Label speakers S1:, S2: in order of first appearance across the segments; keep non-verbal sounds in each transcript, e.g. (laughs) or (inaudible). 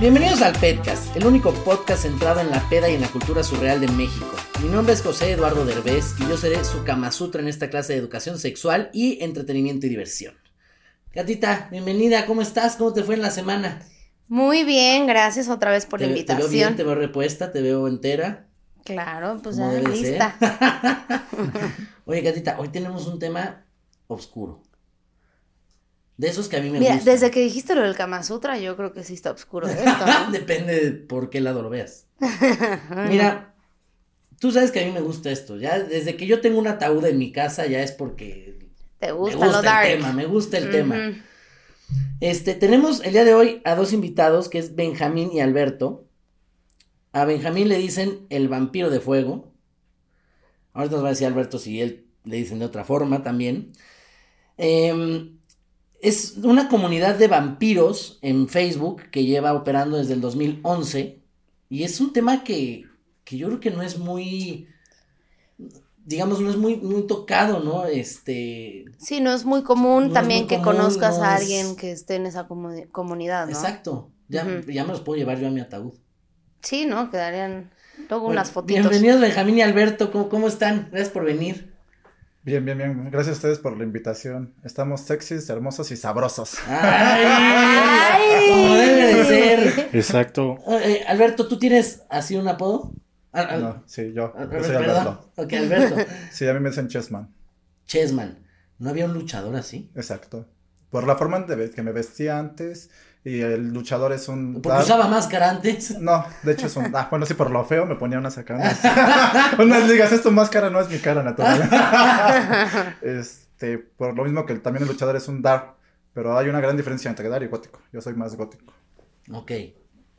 S1: Bienvenidos al Pedcast, el único podcast centrado en la peda y en la cultura surreal de México. Mi nombre es José Eduardo Derbez y yo seré su Kama Sutra en esta clase de educación sexual y entretenimiento y diversión. Gatita, bienvenida, ¿cómo estás? ¿Cómo te fue en la semana?
S2: Muy bien, gracias otra vez por la invitación.
S1: Te veo bien, te veo repuesta, te veo entera.
S2: Claro, pues ya lista. (laughs) (laughs)
S1: Oye, Gatita, hoy tenemos un tema oscuro. De esos que a mí me
S2: Mira,
S1: gustan.
S2: desde que dijiste lo del Kama Sutra, yo creo que sí está oscuro (laughs) esto. ¿no? (laughs)
S1: Depende de por qué lado lo veas. (laughs) Mira, tú sabes que a mí me gusta esto. Ya desde que yo tengo un ataúd en mi casa ya es porque
S2: Te
S1: me
S2: gusta,
S1: gusta
S2: lo dark.
S1: el tema, me gusta el tema. Este, tenemos el día de hoy a dos invitados que es Benjamín y Alberto. A Benjamín le dicen el vampiro de fuego. Ahorita nos va a decir Alberto si él le dicen de otra forma también. Em, es una comunidad de vampiros en Facebook que lleva operando desde el 2011 y es un tema que, que yo creo que no es muy, digamos, no es muy, muy tocado, ¿no? Este,
S2: Sí, no es muy común
S1: No
S2: también
S1: muy
S2: que
S1: común,
S2: conozcas
S1: no
S2: a
S1: es-
S2: alguien que esté en esa comu- comunidad, ¿no?
S1: exacto, ya, ya me los puedo llevar yo a mi ataúd.
S2: Sí, ¿no? Quedarían luego
S1: Bueno,
S2: unas fotitos.
S1: Bienvenidos Benjamín y Alberto, ¿cómo, cómo están? Gracias por venir.
S3: Bien, bien, bien. Gracias a ustedes por la invitación. Estamos sexys, hermosos y sabrosos.
S1: ¡Ay! Como debe de ser.
S4: Exacto.
S1: Eh, Alberto, ¿tú tienes así un apodo? Ah, ah,
S3: No, sí, yo.
S1: ah,
S3: Yo soy
S1: perdón.
S3: Alberto.
S1: Ok, Alberto.
S3: Sí, a mí me dicen Chessman.
S1: Chessman. ¿No había un luchador así?
S3: Exacto. Por la forma de que me vestía antes y el luchador es un...
S1: Porque usaba máscara antes.
S3: No, de hecho es un... Ah, bueno, sí, por lo feo me ponía unas (laughs) acá. Unas, ligas, es tu máscara, no es mi cara natural. (laughs) este, por lo mismo que el- también el luchador es un dark, pero hay una gran diferencia entre dark y gótico. Yo soy más gótico.
S1: Ok.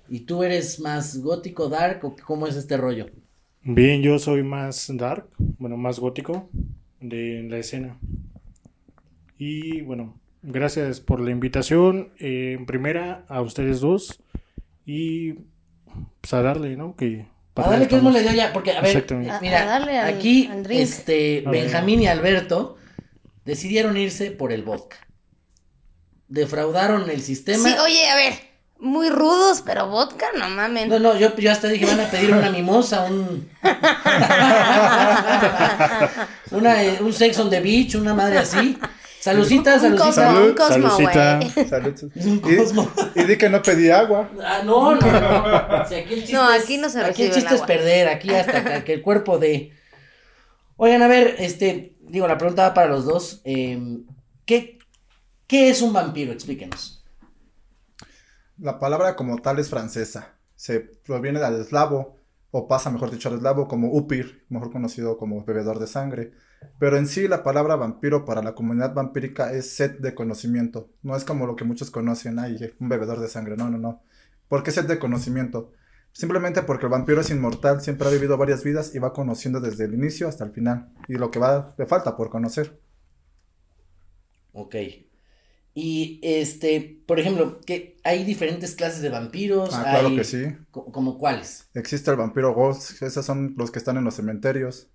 S1: ¿Y tú eres más gótico, dark o cómo es este rollo?
S4: Bien, yo soy más dark, bueno, más gótico de la escena. Y bueno, gracias por la invitación. eh, en primera, a ustedes dos. Y pues a darle, ¿no? Que
S1: A darle que
S4: estamos.
S1: le dio ya, porque a ver, mira,
S2: a darle al-
S1: aquí
S2: al
S1: este
S4: A ver.
S1: Benjamín y Alberto decidieron irse por el vodka. Defraudaron el sistema.
S2: Sí, oye, a ver, muy rudos, pero vodka, no mamen.
S1: No, no, yo, yo hasta dije, van a pedir una mimosa, un... (laughs) (laughs) una, eh, un sex on the beach, una madre así. Salucita,
S2: un
S1: salucita.
S2: cosmo,
S3: Salud,
S2: un cosmo,
S4: salucita.
S2: güey. (laughs)
S3: Salud.
S1: Un
S3: Y-
S1: cosmo.
S3: Y, di que no pedí agua.
S1: Ah, no, no, no. (laughs) O sea, aquí el chiste
S2: No,
S1: es-
S2: aquí no se
S1: Aquí
S2: recibe
S1: el
S2: el
S1: chiste es perder, aquí hasta que, que el cuerpo de... Oigan, a ver, este, digo, la pregunta va para los dos. eh, ¿qué, ¿Qué es un vampiro? Explíquenos.
S3: La palabra como tal es francesa. Se proviene del eslavo, o pasa, mejor dicho, al eslavo como upir, mejor conocido como bebedor de sangre. Pero en sí la palabra vampiro para la comunidad vampírica es sed de conocimiento. No es como lo que muchos conocen, ay, un bebedor de sangre. No, no, no. ¿Por qué sed de conocimiento? Simplemente porque el vampiro es inmortal, siempre ha vivido varias vidas y va conociendo desde el inicio hasta el final. Y lo que va, le falta por conocer.
S1: Ok. Y, este, por ejemplo, que hay diferentes clases de vampiros.
S3: Ah, claro
S1: hay-
S3: que sí.
S1: co- ¿Como cuáles?
S3: Existe el vampiro ghost, esos son los que están en los cementerios.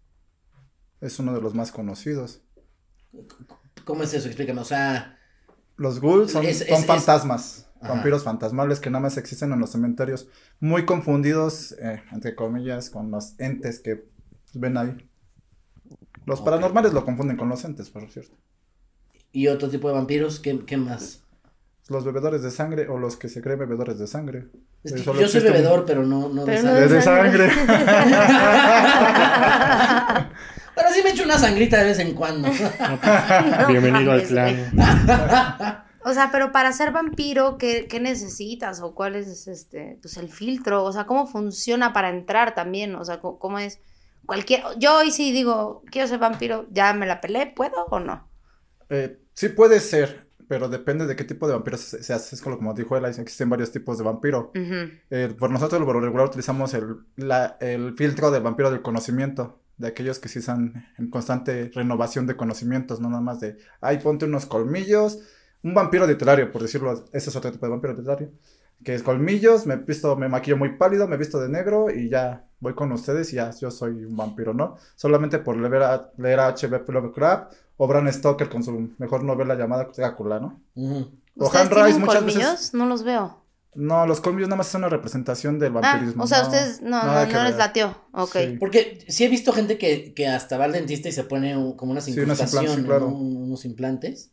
S3: Es uno de los más conocidos.
S1: ¿Cómo es eso? Explícame. O sea,
S3: Los ghouls son,
S1: Es- es-
S3: fantasmas, vampiros fantasmales que nada más existen en los cementerios, muy confundidos, eh, entre comillas, con los entes que ven ahí. Los paranormales lo confunden con los entes, por cierto.
S1: ¿Y otro tipo de vampiros? ¿Qué, qué más?
S3: Los bebedores de sangre o los que se creen bebedores de sangre.
S1: Es que
S3: solo
S1: yo soy bebedor, pero no, no de
S2: Pero no
S1: sangre.
S3: De sangre.
S1: Pero (laughs) sí me echo una sangrita de vez en cuando. (laughs)
S4: Bienvenido al clan.
S2: O sea, pero para ser vampiro, ¿qué, qué necesitas? ¿O cuál es este, pues el filtro? O sea, ¿cómo funciona para entrar también? O sea, ¿cómo, cómo es? Cualquier, yo hoy sí digo, quiero ser vampiro, ¿ya me la pelé? ¿Puedo o no?
S3: Eh, sí puede ser, pero depende de qué tipo de vampiro se, se hace. Es como, como dijo él, existen varios tipos de vampiro.
S2: Ujú.
S3: Eh, por nosotros, por lo regular, utilizamos el, la- el filtro del vampiro del conocimiento. De aquellos que sí están en constante renovación de conocimientos, no nada más de, ay, ponte unos colmillos. Un vampiro literario, por decirlo, ese es otro tipo de vampiro literario. Que es colmillos, me visto, me maquillo muy pálido, me visto de negro y ya voy con ustedes y ya yo soy un vampiro, ¿no? Solamente por leer a, leer a H.B. Lovecraft o Bram Stoker con su mejor novela llamada Drácula, ¿no? O
S2: ¿Ustedes
S3: Han Rice muchas
S2: colmillos?
S3: veces-
S2: No los veo.
S3: No, los colmillos nada más es una representación del
S2: Ah,
S3: vampirismo.
S2: o sea,
S3: no-
S2: ustedes no, no, no les latió. Ok.
S3: Sí.
S1: Porque sí he visto gente que, que hasta va al dentista y se pone como unas
S3: Sí, unas
S1: incrustaciones,
S3: implantes, claro.
S1: ¿no? Un- unos implantes.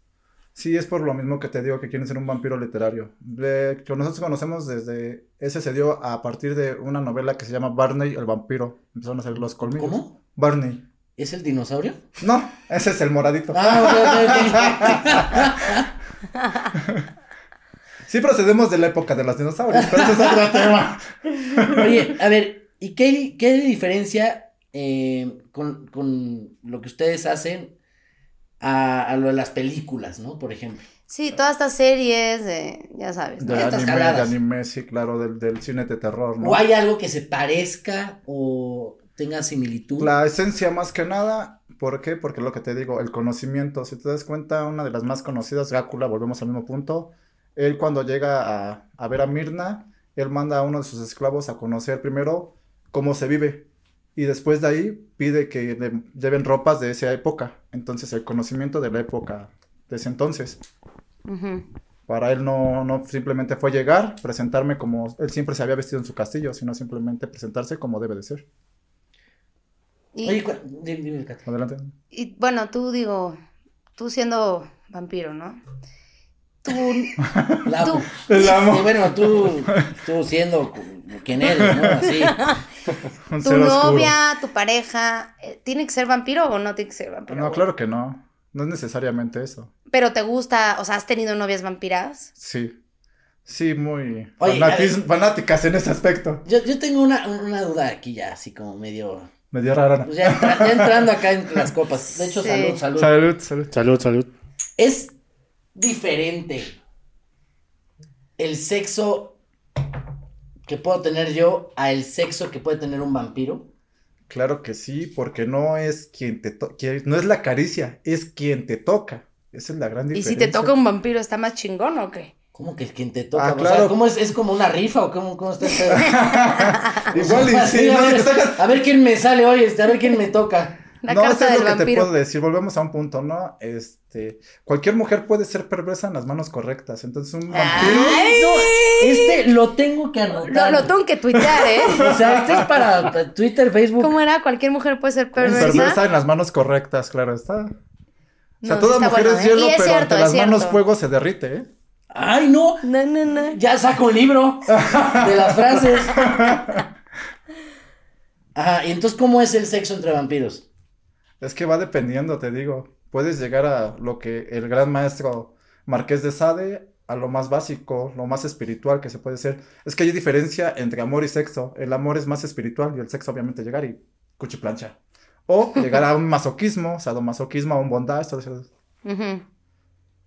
S3: Sí, es por lo mismo que te digo que quieren ser un vampiro literario. De- que nosotros conocemos desde... Ese se dio a partir de una novela que se llama Barney el vampiro. Empezaron a hacer los colmillos.
S1: ¿Cómo?
S3: Barney.
S1: ¿Es el dinosaurio?
S3: No, ese es el moradito.
S1: Ah, (laughs)
S3: Sí procedemos de la época de los dinosaurios, pero ese es otro (laughs) tema.
S1: Oye, a ver, ¿y qué, qué diferencia eh, con, con lo que ustedes hacen a, a lo de las películas, ¿no? Por ejemplo.
S2: Sí, todas estas series de, ya sabes, ¿no?
S3: De
S1: Estas
S3: anime, de anime, sí, claro, del, del cine de terror, ¿no?
S1: ¿O hay algo que se parezca o tenga similitud?
S3: La esencia más que nada, ¿por qué? Porque lo que te digo, el conocimiento, si te das cuenta, una de las más conocidas, Drácula, volvemos al mismo punto, él cuando llega a, a ver a Mirna, él manda a uno de sus esclavos a conocer primero cómo se vive y después de ahí pide que le lleven ropas de esa época, entonces el conocimiento de la época de ese entonces. Para él no, no simplemente fue llegar, presentarme como él siempre se había vestido en su castillo, sino simplemente presentarse como debe de ser.
S2: Y,
S1: Oye, dime, dime, Cata.
S3: Adelante.
S2: y, bueno, tú digo, tú siendo vampiro, ¿no? Tú, (laughs)
S1: La
S2: Tú.
S1: amo. (laughs)
S3: El amo.
S1: Y bueno, tú, tú siendo quien eres, ¿no? Así. (laughs)
S2: Tu
S3: oscuro.
S2: novia, tu pareja, eh, ¿tiene que ser vampiro o no tiene que ser vampiro?
S3: No, claro que no. No es necesariamente eso.
S2: Pero te gusta, o sea, ¿has tenido novias vampiras?
S3: Sí. Sí, muy
S1: Oye,
S3: fanáticas en ese aspecto.
S1: Yo, yo tengo una, una duda aquí ya, así como medio.
S3: Medio rara.
S1: Pues ya, entra- ya entrando acá en las copas. De hecho,
S2: Sí.
S1: salud, salud.
S3: Salud, salud.
S4: Salud, salud.
S1: Es diferente el sexo que puedo tener yo a el sexo que puede tener un vampiro.
S3: Claro que sí, porque no es quien te toca, no es la caricia, es quien te toca. Esa es la gran
S2: ¿Y
S3: diferencia.
S2: si te toca un vampiro, está más chingón o qué?
S1: ¿Cómo que quien te toca?
S3: Ah,
S1: O sea,
S3: claro.
S1: ¿cómo es, es como una rifa o cómo, cómo está el pedo? (laughs)
S3: Igual y sí,
S1: a, ver, a ver quién me sale hoy, este, a ver quién me toca.
S2: La
S3: no, eso es lo que te puedo decir. Volvemos a un punto, ¿no? Este, cualquier mujer puede ser perversa en las manos correctas. Entonces un vampiro.
S1: Ay, no, este lo tengo que
S2: Lo,
S1: anotar.
S2: lo tengo que tuitear, ¿eh? (laughs)
S1: O sea, este es para Twitter, Facebook.
S2: ¿Cómo era? Cualquier mujer puede ser
S3: Perversa
S2: perversa.
S3: en las manos correctas, claro está. O sea,
S2: No,
S3: toda
S2: sí está
S3: mujer
S2: bueno,
S3: es
S2: ¿eh?
S3: hielo,
S2: es
S3: pero
S2: cierto,
S3: ante las manos fuego se derrite, ¿eh?
S1: Ay, no.
S2: No, no, no.
S1: Ya saco un libro de las frases. Ajá, y entonces, ¿cómo es el sexo entre vampiros?
S3: Es que va dependiendo, te digo. Puedes llegar a lo que el gran maestro Marqués de Sade, a lo más básico, lo más espiritual que se puede ser. Es que hay diferencia entre amor y sexo. El amor es más espiritual y el sexo obviamente llegar y cuchiplancha. O llegar a un masoquismo, sadomasoquismo, a un bondage, todo eso.
S2: Ujú.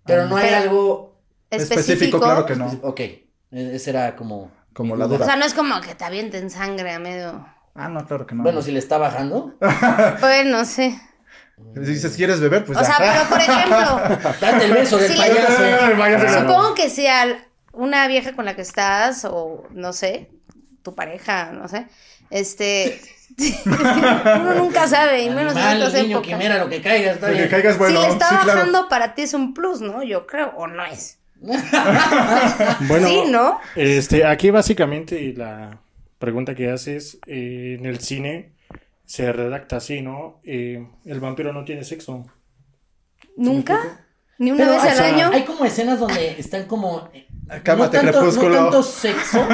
S1: Pero no hay
S2: Pero-
S1: algo.
S2: Específico.
S3: claro que no.
S1: Ok, e- ese era como.
S3: Como la
S2: O
S3: duda.
S2: sea, no es como que te avienten sangre a medio.
S3: Ah, no, claro que no.
S1: Bueno, si le está bajando, (laughs)
S2: Bueno, sí.
S3: Si dices, ¿quieres beber? Pues
S2: O
S3: ya.
S2: sea, pero por ejemplo, (laughs)
S1: date el beso del payaso.
S2: Supongo que si al- una vieja con la que estás, o no sé, tu pareja, no sé, este. (laughs) uno nunca sabe, y menos en estas
S1: niño,
S2: épocas.
S1: quimera, lo que caiga, está
S3: Lo que
S1: bien.
S3: caiga es bueno.
S2: si le está
S3: sí, claro.
S2: bajando, para ti es un plus, ¿no? Yo creo, o no es. (laughs)
S4: Bueno,
S2: sí, ¿no?
S4: Este, aquí básicamente la pregunta que haces eh, en el cine, se redacta así, ¿no? Eh, el vampiro no tiene sexo.
S2: ¿Nunca? ¿Ni una
S1: Pero,
S2: vez
S1: o
S2: al
S1: sea,
S2: año?
S1: Hay como escenas donde están como.
S3: Cálmate,
S1: no, tanto, no tanto sexo,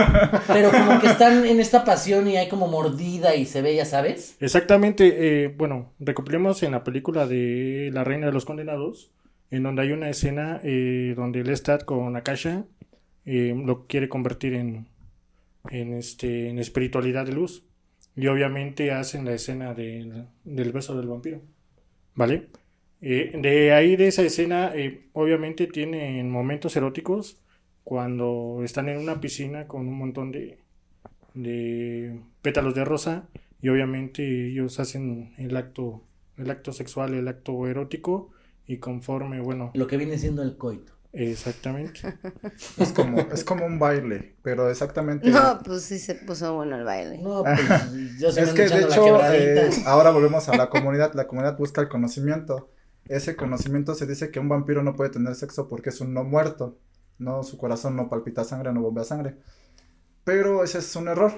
S1: pero como que están en esta pasión y hay como mordida y se ve, ya sabes.
S4: Exactamente, eh, bueno, recopilemos en la película de La Reina de los Condenados, en donde hay una escena eh, donde Lestat con Akasha eh, lo quiere convertir en, en, este, en espiritualidad de luz. Y obviamente hacen la escena del- del beso del vampiro. ¿Vale? Eh, de ahí de esa escena, eh, obviamente tienen momentos eróticos cuando están en una piscina con un montón de, de pétalos de rosa y obviamente ellos hacen el acto, el acto sexual, el acto erótico y conforme, bueno,
S1: Lo que viene siendo el coito.
S4: exactamente. (laughs)
S3: Es como, es como un baile, pero exactamente.
S2: No, pues sí se puso bueno el baile.
S1: No, pues yo (laughs)
S3: Es que de hecho, eh, ahora volvemos a la comunidad. La comunidad busca el conocimiento. Ese conocimiento se dice que un vampiro no puede tener sexo porque es un no muerto. No, su corazón no palpita sangre, no bombea sangre. Pero ese es un error.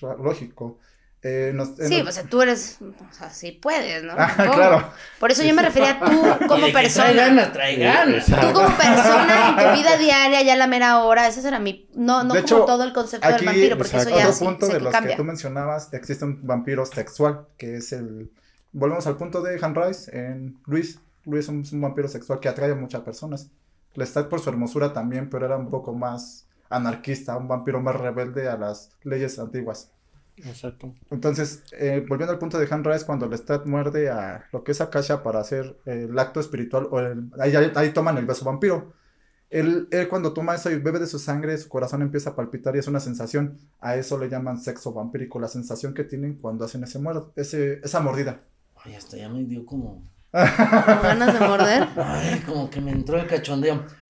S3: Lógico. Eh, nos-
S2: Sí, o sea, tú eres, o sea, sí puedes, ¿no? (laughs)
S3: Ah, claro.
S2: Por eso yo me refería a tú (laughs) como
S1: que Trae
S2: persona.
S1: ganas, trae ganas.
S2: Tú como persona en tu vida diaria, ya a la mera hora, ese era mi, no, no
S3: De
S2: como
S3: hecho,
S2: todo el concepto
S3: Aquí,
S2: del vampiro, porque eso ya
S3: otro
S2: sí,
S3: punto
S2: sé
S3: de
S2: que
S3: los
S2: cambia.
S3: que tú mencionabas, existe un vampiro sexual, que es el... Volvemos al punto de Han Rice en Luis. Luis es un, es un vampiro sexual que atrae a muchas personas. Lestat por su hermosura también, pero era un poco más anarquista, un vampiro más rebelde a las leyes antiguas.
S4: Exacto.
S3: Entonces, eh, volviendo al punto de Han Rice, cuando Lestat muerde a lo que es Akasha para hacer el acto espiritual, o el- ahí, ahí- ahí toman el beso vampiro. Él, él cuando toma eso y bebe de su sangre, su corazón empieza a palpitar y es una sensación. A eso le llaman sexo vampírico, la sensación que tienen cuando hacen ese muer- ese, esa mordida.
S1: Ay, hasta ya me dio como. (laughs)
S2: ¿Con ganas de morder?
S1: Ay, como que me entró el cachondeo.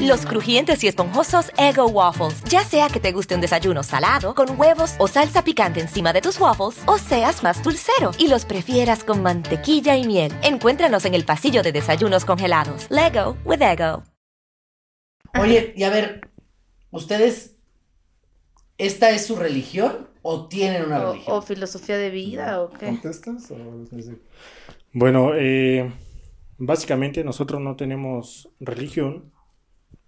S5: Los crujientes y esponjosos Ego Waffles. Ya sea que te guste un desayuno salado, con huevos o salsa picante encima de tus waffles, o seas más dulcero y los prefieras con mantequilla y miel. Encuéntranos en el pasillo de desayunos congelados. Lego with Ego.
S1: Oye, y a ver, ¿ustedes. ¿Esta es su religión o tienen una
S2: O,
S1: religión?
S2: o filosofía de vida, o qué.
S3: ¿Contestas? O...
S4: Bueno, eh, básicamente nosotros no tenemos religión,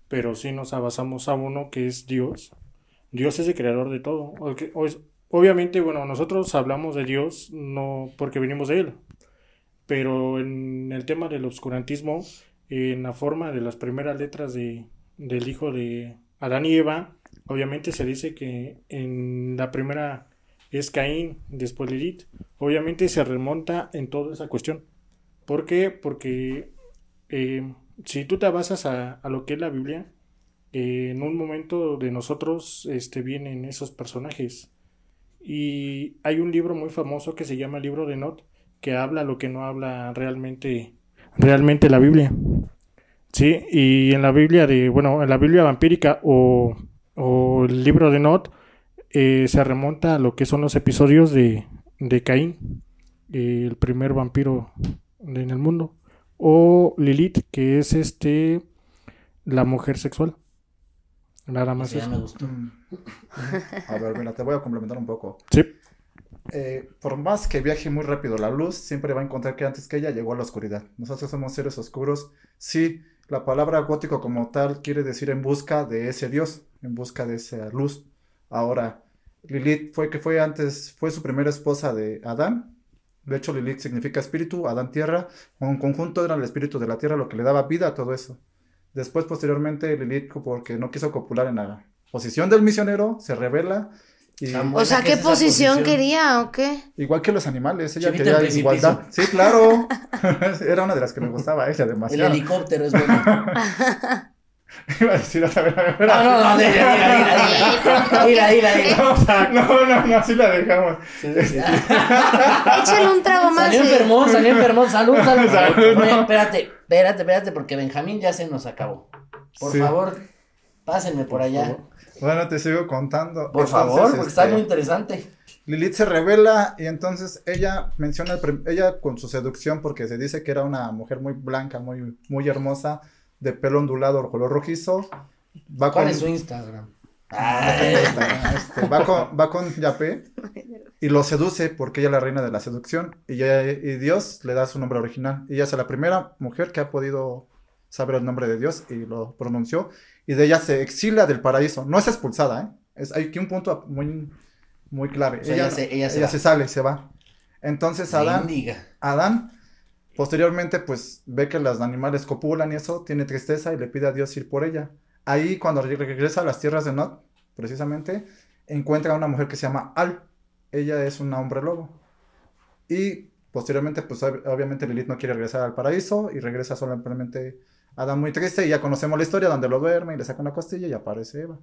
S4: pero sí nos basamos a uno que es Dios. Dios es el creador de todo. Obviamente, bueno, nosotros hablamos de Dios no porque venimos de Él, pero en el tema del obscurantismo, en la forma de las primeras letras de, del hijo de Adán y Eva, obviamente se dice que en la primera es Caín, después Lilith. Obviamente se remonta en toda esa cuestión. ¿Por qué? Porque eh, si tú te basas a, a lo que es la Biblia, eh, en un momento de nosotros este, vienen esos personajes. Y hay un libro muy famoso que se llama el libro de Not, que habla lo que no habla realmente, realmente la Biblia. Sí, y en la Biblia de, bueno, en la Biblia vampírica o, o el libro de Not, eh, se remonta a lo que son los episodios de, de Caín, el primer vampiro en el mundo, o Lilith, que es este la mujer sexual. Nada más
S1: Eso ya
S4: eso.
S1: me gustó.
S3: Mm. (laughs) A ver, mira, te voy a complementar un poco.
S4: Sí,
S3: Eh, por más que viaje muy rápido la luz, siempre va a encontrar que antes que ella llegó a la oscuridad. Nosotros somos seres oscuros. Sí, la palabra gótico como tal quiere decir en busca de ese Dios, en busca de esa luz. Ahora, Lilith fue que fue antes, fue su primera esposa de Adán. De hecho, Lilith significa espíritu, Adán tierra. En conjunto era el espíritu de la tierra lo que le daba vida a todo eso. Después, posteriormente, Lilith, porque no quiso copular en la posición del misionero, se revela Y
S2: O sea,
S1: que
S2: ¿qué posición quería o qué?
S3: igual que los animales, ella
S1: Chivita
S3: quería igualdad. Sí, claro. (laughs) (laughs) Era una de las que me gustaba a ella
S1: El
S3: demasiado.
S1: helicóptero es bueno. (laughs) (laughs)
S3: Iba a decir otra vez.
S1: No, no, no, dila, dila, dila, dila, dila, dila.
S3: No, no, no, así la dejamos. (laughs)
S2: Échale un trago más.
S1: Salió enfermón, salió enfermón, salud, salud. (laughs)
S3: Salud,
S1: Oye,
S3: no.
S1: espérate, espérate, espérate, porque Benjamín ya se nos acabó. Por
S3: Sí.
S1: favor, pásenme por allá.
S3: Bueno, te sigo contando.
S1: Por
S3: Entonces,
S1: favor, porque está
S3: este,
S1: muy interesante.
S3: Lilith se revela y entonces ella menciona, ella con su seducción, porque se dice que era una mujer muy blanca, muy, muy hermosa, de pelo ondulado, color rojizo. Va
S1: ¿Cuál
S3: con,
S1: es su Instagram?
S3: este, va con, va con Yapé y lo seduce porque ella es la reina de la seducción y, ella- y Dios le da su nombre original. Y ella es la primera mujer que ha podido saber el nombre de Dios y lo pronunció. Y de ella se exila del paraíso. No es expulsada, ¿eh? Es, hay aquí un punto muy, muy clave.
S1: O sea, ella se- ella se
S3: sale, se va. Entonces Adán. Adán posteriormente pues ve que los animales copulan y eso, tiene tristeza y le pide a Dios ir por ella. Ahí cuando re- regresa a las tierras de Nod, precisamente, encuentra a una mujer que se llama Al. Ella es una hombre lobo. Y posteriormente pues ob- obviamente Lilith no quiere regresar al paraíso y regresa solamente Adán muy triste y ya conocemos la historia donde lo duerme y le saca una costilla y aparece Eva.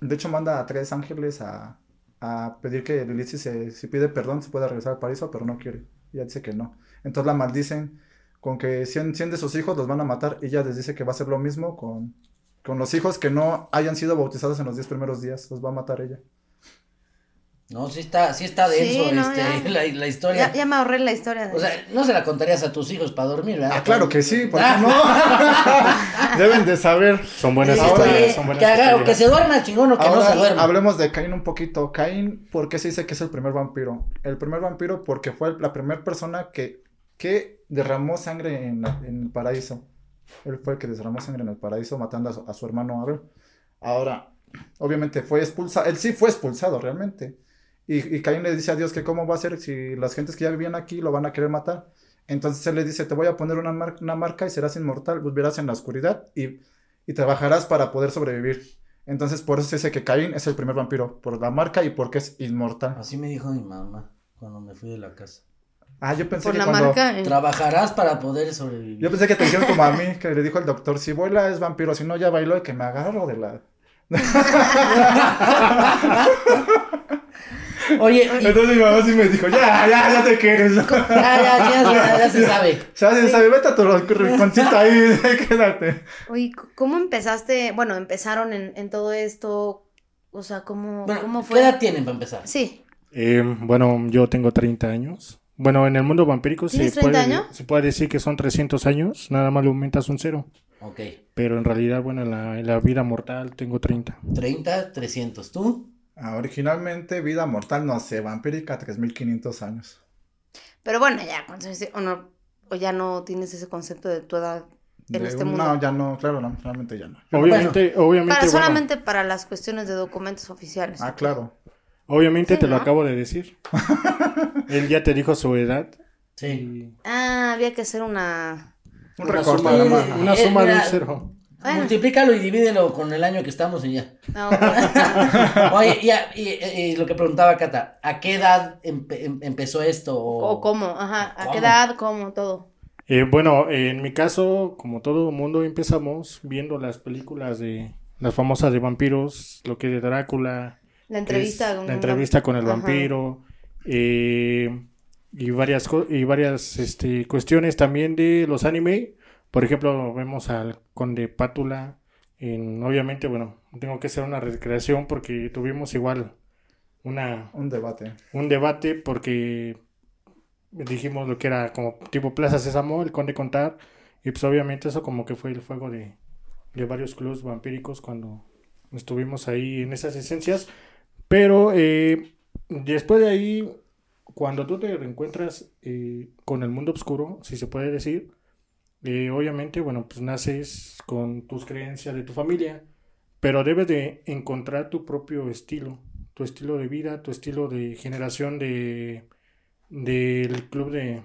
S3: De hecho manda a tres ángeles a, a pedir que Lilith si, se, si pide perdón se pueda regresar al paraíso, pero no quiere. Ella dice que no. Entonces la maldicen con que 100, 100 de sus hijos los van a matar. Y ella les dice que va a hacer lo mismo con, con los hijos que no hayan sido bautizados en los 10 primeros días. Los va a matar ella.
S1: No, sí está, sí está denso
S2: Sí, no,
S1: este, (laughs) la, la historia.
S2: Ya, ya me ahorré la historia. De...
S1: O sea, no se la contarías a tus hijos para dormir, ¿verdad?
S3: Ah, claro que sí, ¿por qué no? (laughs) Deben de saber.
S4: Son buenas historias, son buenas
S1: que, haga, o
S4: historias.
S1: que se duerma chingón o que no se duerma.
S3: hablemos de Caín un poquito. Caín, ¿por qué se dice que es el primer vampiro? El primer vampiro porque fue la primera persona que, que derramó sangre en, el paraíso. Él fue el que derramó sangre en el paraíso matando a su, hermano Abel. Ahora, obviamente fue expulsado, él sí fue expulsado realmente. Y, Caín le dice a Dios que cómo va a ser si las gentes que ya vivían aquí lo van a querer matar. Entonces él le dice, te voy a poner una marca y serás inmortal, vivirás en la oscuridad y, y trabajarás para poder sobrevivir. Entonces por eso se dice que Caín es el primer vampiro, por la marca y porque es inmortal.
S1: Así me dijo mi mamá cuando me fui de la casa.
S3: Ah, yo pensé
S2: Por
S3: que
S2: la
S3: cuando...
S2: marca. eh.
S1: Trabajarás para poder sobrevivir.
S3: Yo pensé que te dijeron como a mí, que le dijo el doctor, si vuela es vampiro, si no ya bailó y que me agarro de la... (laughs)
S1: Oye, y-
S3: Entonces mi mamá sí me dijo, ya, ya, ya te quieres.
S1: ya, ya, ya, ya, ya se (laughs) sabe.
S3: Ya se sabe, vete a tu rinconcito ahí, (laughs) quédate.
S2: Oye, ¿cómo empezaste? Bueno, empezaron en, en todo esto. O sea, ¿cómo,
S1: Bueno,
S2: ¿cómo
S1: ¿qué
S2: fue?
S1: edad tienen para empezar?
S2: Sí.
S4: Eh, bueno, yo tengo 30 años. Bueno, en el mundo vampírico se
S2: ¿Tienes 30
S4: puede,
S2: años?
S4: se puede decir que son 300 años, nada más le aumentas un cero.
S1: Ok.
S4: Pero en realidad, bueno, en la, en la vida mortal tengo 30.
S1: 30, 300. ¿Tú?
S3: Ah, originalmente vida mortal, no sé, vampírica 3500 años.
S2: Pero bueno, ya, ¿cuántos años- o, no, o ya no tienes ese concepto de tu edad en
S3: De
S2: este
S3: un-
S2: mundo.
S3: No, ya no, claro, no, realmente ya no.
S4: Obviamente, obviamente,
S2: Para,
S4: bueno,
S2: solamente para las cuestiones de documentos oficiales.
S3: Ah, claro.
S4: Obviamente
S2: Sí,
S4: te lo acabo de decir. (laughs) Él ya te dijo su edad.
S1: Sí.
S4: y
S2: Ah, había que hacer una.
S3: Un
S4: Una
S3: recorte
S4: suma,
S1: de-
S4: una
S1: Eh,
S4: de un cero.
S2: Bueno.
S1: Multiplícalo y divídelo con el año que estamos y ya.
S2: No, ok. (laughs)
S1: Oye, y, a- y- y lo que preguntaba Cata, ¿a qué edad empe- em- empezó esto? O,
S2: o cómo, ajá. ¿A
S1: ¿Cómo?
S2: qué edad? ¿Cómo? Todo.
S4: Eh, bueno, en mi caso, como todo mundo, empezamos viendo las películas de las famosas de vampiros, lo que es de Drácula,
S2: La entrevista. con
S4: la
S2: un
S4: entrevista con el
S2: Ajá.
S4: vampiro eh, y varias y varias este, cuestiones también de los anime. Por ejemplo, vemos al Conde Pátula. En, obviamente, bueno, tengo que hacer una recreación porque tuvimos igual una
S3: Un debate.
S4: un debate porque dijimos lo que era como tipo Plaza Sésamo, el Conde Contar, y pues obviamente eso como que fue el fuego de, de varios clubs vampíricos cuando estuvimos ahí en esas esencias. Pero eh, después de ahí, cuando tú te reencuentras eh, con el mundo oscuro, si se puede decir, eh, obviamente, bueno, pues naces con tus creencias de tu familia, pero debes de encontrar tu propio estilo, tu estilo de vida, tu estilo de generación de del club de,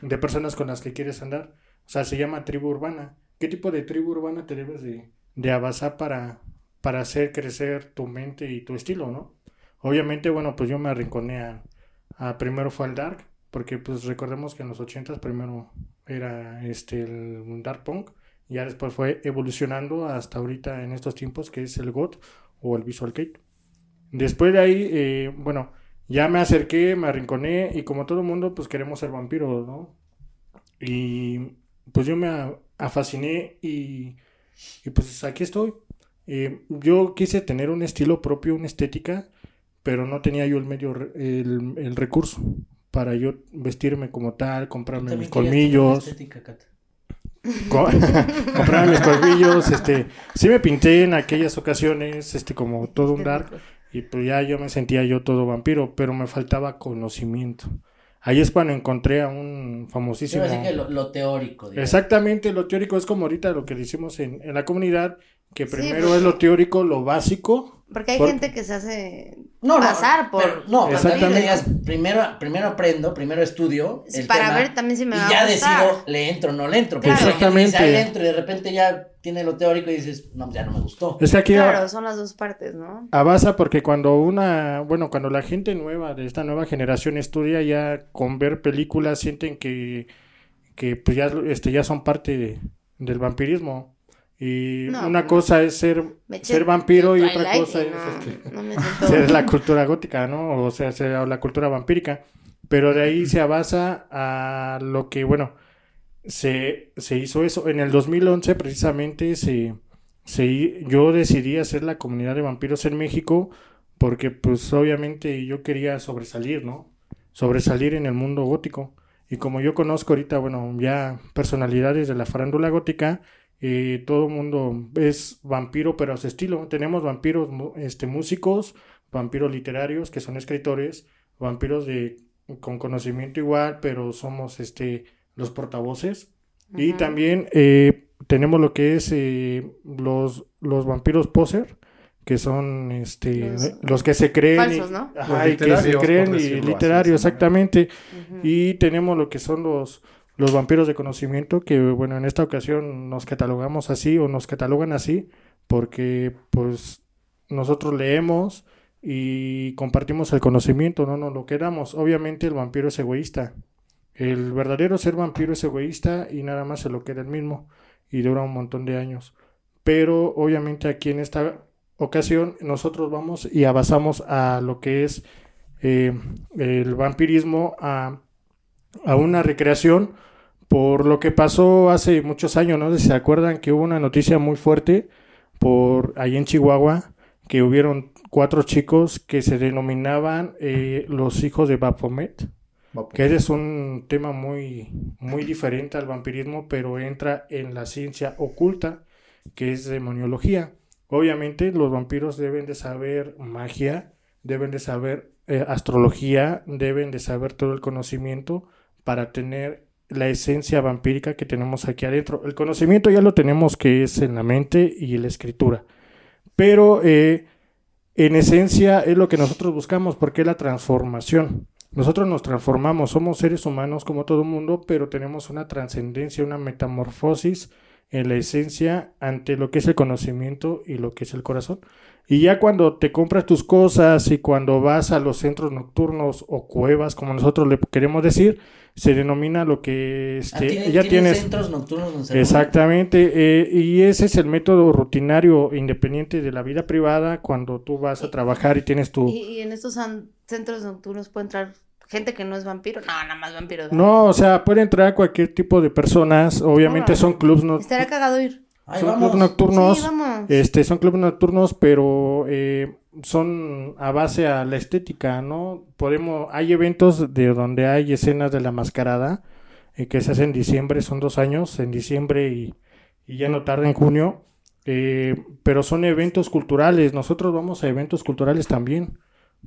S4: de personas con las que quieres andar. O sea, se llama tribu urbana. ¿Qué tipo de tribu urbana te debes de, de para, para hacer crecer tu mente y tu estilo, no? Obviamente, bueno, pues yo me arrinconé a, primero fue al Dark, porque pues recordemos que en los 80 primero era este el Dark Punk, y ya después fue evolucionando hasta ahorita en estos tiempos que es el GOT o el Visual Kei. Después de ahí, eh, bueno, ya me acerqué, me arrinconé y como todo mundo, pues queremos ser vampiros, ¿no? Y pues yo me afasciné y, y pues aquí estoy. Eh, yo quise tener un estilo propio, una estética, pero no tenía yo el medio, re- el, el recurso para yo vestirme como tal, comprarme mis colmillos,
S1: estética, Kat.
S4: co- (laughs) comprarme mis colmillos, este, sí me pinté en aquellas ocasiones, este, como todo un dark, y pues ya yo me sentía yo todo vampiro, pero me faltaba conocimiento. Ahí es cuando encontré a un famosísimo.
S1: Que lo, lo teórico, digamos.
S4: Exactamente, lo teórico es como ahorita lo que decimos en, en la comunidad, que
S2: Sí,
S4: primero
S2: porque-
S4: es lo teórico, lo básico.
S2: Porque hay
S4: Por-
S2: gente que se hace
S1: No, no,
S2: pasar por...
S1: pero- no,
S4: Exactamente.
S1: digas, primero, primero aprendo, primero estudio. el
S2: para
S1: tema,
S2: ver también si me
S1: y
S2: va
S1: ya
S2: a gustar.
S1: decido, le entro o no le entro.
S2: Claro.
S1: Dice,
S4: Exactamente.
S1: "Ay, le entro y de repente ya tiene lo teórico y dices, no, ya no me gustó.
S4: Es que aquí
S2: Claro, son las dos partes, ¿no?
S4: Abasa porque cuando una, bueno, cuando la gente nueva de esta nueva generación estudia ya con ver películas sienten que, que pues ya, este, ya son parte de- del vampirismo. Y
S2: No,
S4: una
S2: no.
S4: cosa es ser, ser vampiro y otra cosa
S2: y
S4: es
S2: no,
S4: este,
S2: no (laughs)
S4: ser la cultura gótica, ¿no? O sea, ser la cultura vampírica. Pero de ahí se abasa a lo que, bueno, se, se hizo eso. En el 2011 precisamente se, se, yo decidí hacer la comunidad de vampiros en México porque pues obviamente yo quería sobresalir, ¿no? Sobresalir en el mundo gótico. Y como yo conozco ahorita, bueno, ya personalidades de la farándula gótica, eh, todo el mundo es vampiro, pero a su estilo. Tenemos vampiros este, músicos, vampiros literarios, que son escritores, vampiros de, con conocimiento igual, pero somos este, los portavoces. Y también eh, tenemos lo que es eh, los, los vampiros poser, que son este,
S2: Los-
S4: los, que se creen.
S2: falsos,
S4: y-
S2: ¿no?
S4: Ajá, y que se
S3: literarios,
S4: creen y literarios, exactamente. Y tenemos lo que son los, los vampiros de conocimiento, que bueno, en esta ocasión nos catalogamos así o nos catalogan así, porque pues nosotros leemos y compartimos el conocimiento, no nos lo quedamos. Obviamente el vampiro es egoísta. El verdadero ser vampiro es egoísta y nada más se lo queda el mismo y dura un montón de años. Pero obviamente aquí en esta ocasión nosotros vamos y abasamos a lo que es eh, el vampirismo a, a una recreación por lo que pasó hace muchos años, ¿no? Si se acuerdan que hubo una noticia muy fuerte por ahí en Chihuahua, que hubieron cuatro chicos que se denominaban eh, los hijos de Baphomet, que ese es un tema muy, muy diferente al vampirismo, pero entra en la ciencia oculta, que es demoniología. Obviamente los vampiros deben de saber magia, deben de saber eh, astrología, deben de saber todo el conocimiento para tener la esencia vampírica que tenemos aquí adentro. El conocimiento ya lo tenemos que es en la mente y en la escritura. Pero eh, en esencia es lo que nosotros buscamos porque es la transformación. Nosotros nos transformamos, somos seres humanos como todo mundo, pero tenemos una trascendencia, una metamorfosis en la esencia ante lo que es el conocimiento y lo que es el corazón. Y ya cuando te compras tus cosas y cuando vas a los centros nocturnos o cuevas, como nosotros le queremos decir, se denomina lo que
S1: Ah,
S4: este,
S1: ¿tiene-
S4: ya
S1: tiene
S4: tienes.
S1: centros nocturnos
S4: Exactamente, eh, y ese es el método rutinario independiente de la vida privada cuando tú vas a trabajar y tienes tu...
S2: Y, y en estos centros nocturnos puede entrar gente que no es vampiro. No, nada más vampiro. ¿verdad?
S4: No, o sea, puede entrar cualquier tipo de personas, obviamente son clubs, no,
S2: Estaría cagado ir.
S4: Son clubs nocturnos,
S2: Sí,
S4: este, son clubes nocturnos, pero eh, son a base a la estética, ¿no? Podemos, hay eventos de donde hay escenas de la mascarada eh, que se hacen en diciembre, son dos años, en diciembre y, y ya no tarda en junio, eh, pero son eventos culturales, nosotros vamos a eventos culturales también,